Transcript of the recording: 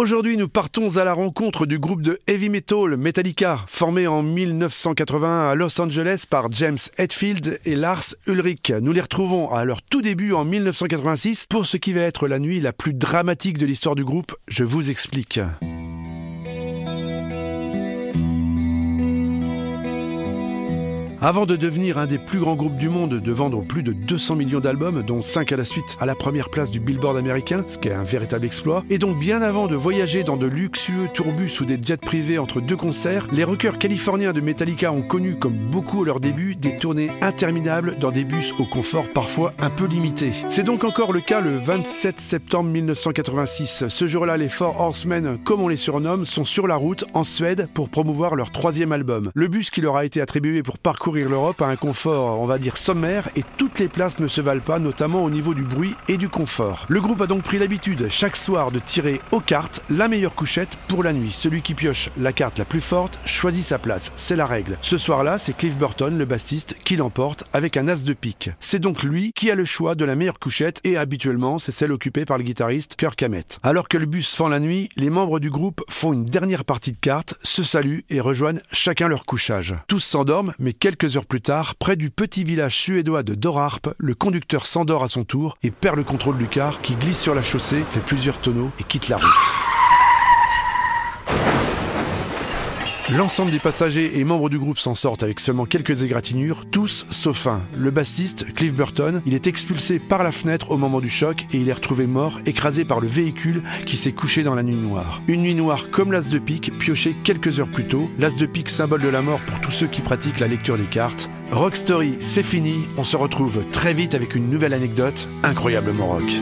Aujourd'hui, nous partons à la rencontre du groupe de heavy metal Metallica, formé en 1980 à Los Angeles par James Hetfield et Lars Ulrich. Nous les retrouvons à leur tout début en 1986 pour ce qui va être la nuit la plus dramatique de l'histoire du groupe. Je vous explique. Avant de devenir un des plus grands groupes du monde, de vendre plus de 200 millions d'albums, dont 5 à la suite à la première place du Billboard américain, ce qui est un véritable exploit, et donc bien avant de voyager dans de luxueux tourbus ou des jets privés entre deux concerts, les rockers californiens de Metallica ont connu, comme beaucoup à leur début, des tournées interminables dans des bus au confort parfois un peu limité. C'est donc encore le cas le 27 septembre 1986. Ce jour-là, les Four Horsemen, comme on les surnomme, sont sur la route en Suède pour promouvoir leur troisième album. Le bus qui leur a été attribué pour parcourir l'Europe a un confort, on va dire, sommaire et toutes les places ne se valent pas, notamment au niveau du bruit et du confort. Le groupe a donc pris l'habitude chaque soir de tirer aux cartes la meilleure couchette pour la nuit. Celui qui pioche la carte la plus forte choisit sa place, c'est la règle. Ce soir-là, c'est Cliff Burton, le bassiste, qui l'emporte avec un as de pique. C'est donc lui qui a le choix de la meilleure couchette et habituellement, c'est celle occupée par le guitariste Kirk Hammett. Alors que le bus fend la nuit, les membres du groupe font une dernière partie de cartes, se saluent et rejoignent chacun leur couchage. Tous s'endorment, mais quelques Quelques heures plus tard, près du petit village suédois de Dorarp, le conducteur s'endort à son tour et perd le contrôle du car qui glisse sur la chaussée, fait plusieurs tonneaux et quitte la route. L'ensemble des passagers et membres du groupe s'en sortent avec seulement quelques égratignures, tous sauf un. Le bassiste, Cliff Burton, il est expulsé par la fenêtre au moment du choc et il est retrouvé mort, écrasé par le véhicule qui s'est couché dans la nuit noire. Une nuit noire comme l'as de pique, pioché quelques heures plus tôt. L'as de pique, symbole de la mort pour tous ceux qui pratiquent la lecture des cartes. Rock Story, c'est fini. On se retrouve très vite avec une nouvelle anecdote incroyablement rock.